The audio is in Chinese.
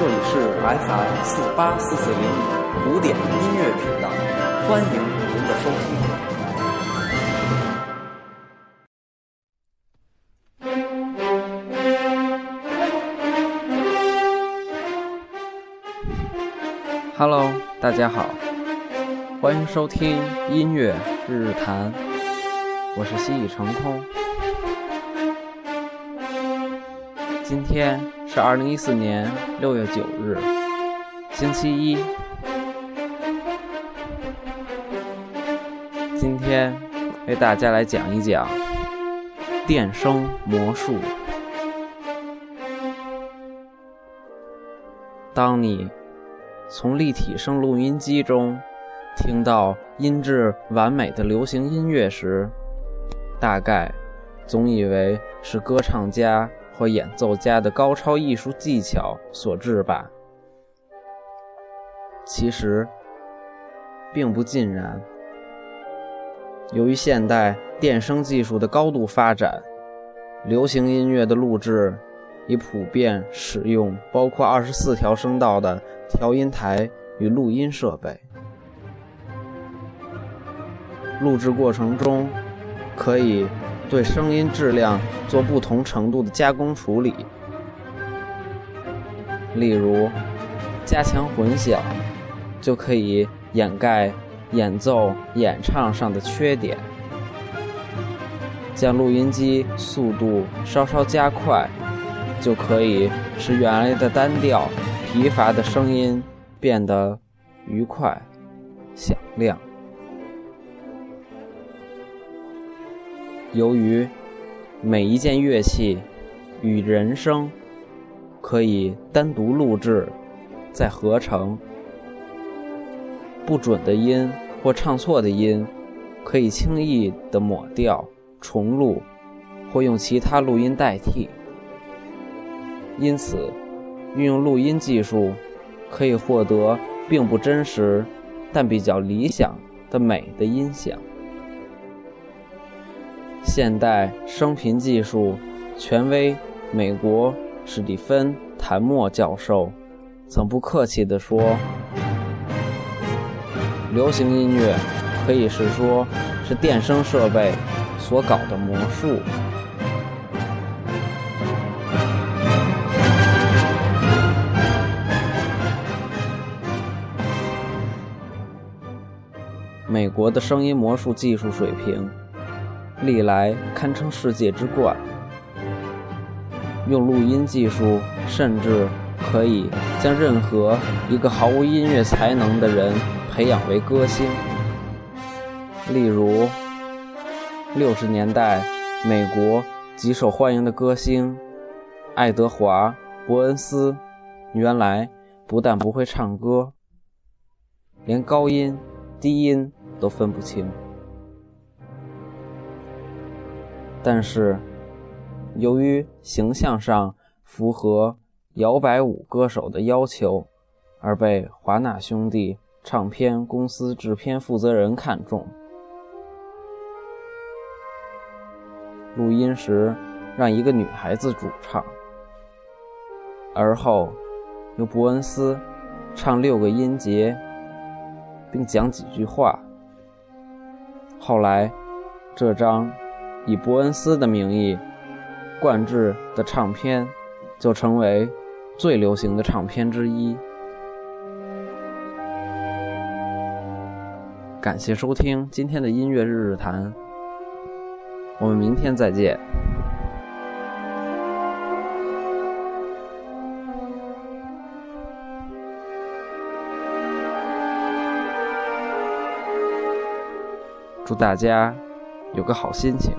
这里是 FM 四八四四零五古典音乐频道，欢迎您的收听。Hello，大家好，欢迎收听音乐日日谈，我是西已成空。今天是二零一四年六月九日，星期一。今天为大家来讲一讲电声魔术。当你从立体声录音机中听到音质完美的流行音乐时，大概总以为是歌唱家或演奏家的高超艺术技巧所致吧。其实，并不尽然。由于现代电声技术的高度发展，流行音乐的录制已普遍使用包括二十四条声道的调音台与录音设备。录制过程中，可以对声音质量做不同程度的加工处理，例如加强混响，就可以掩盖演奏、演唱上的缺点；将录音机速度稍稍加快，就可以使原来的单调、疲乏的声音变得愉快、响亮。由于每一件乐器与人声可以单独录制，再合成，不准的音或唱错的音可以轻易地抹掉、重录，或用其他录音代替。因此，运用录音技术可以获得并不真实但比较理想的美的音响。现代声频技术权威美国史蒂芬·谭默教授曾不客气地说：“流行音乐可以是说是电声设备所搞的魔术。”美国的声音魔术技术水平。历来堪称世界之冠，用录音技术，甚至可以将任何一个毫无音乐才能的人培养为歌星。例如，六十年代美国极受欢迎的歌星爱德华·伯恩斯，原来不但不会唱歌，连高音、低音都分不清。但是，由于形象上符合摇摆舞歌手的要求，而被华纳兄弟唱片公司制片负责人看中。录音时让一个女孩子主唱，而后由伯恩斯唱六个音节，并讲几句话。后来，这张。以伯恩斯的名义灌制的唱片，就成为最流行的唱片之一。感谢收听今天的音乐日日谈，我们明天再见。祝大家有个好心情。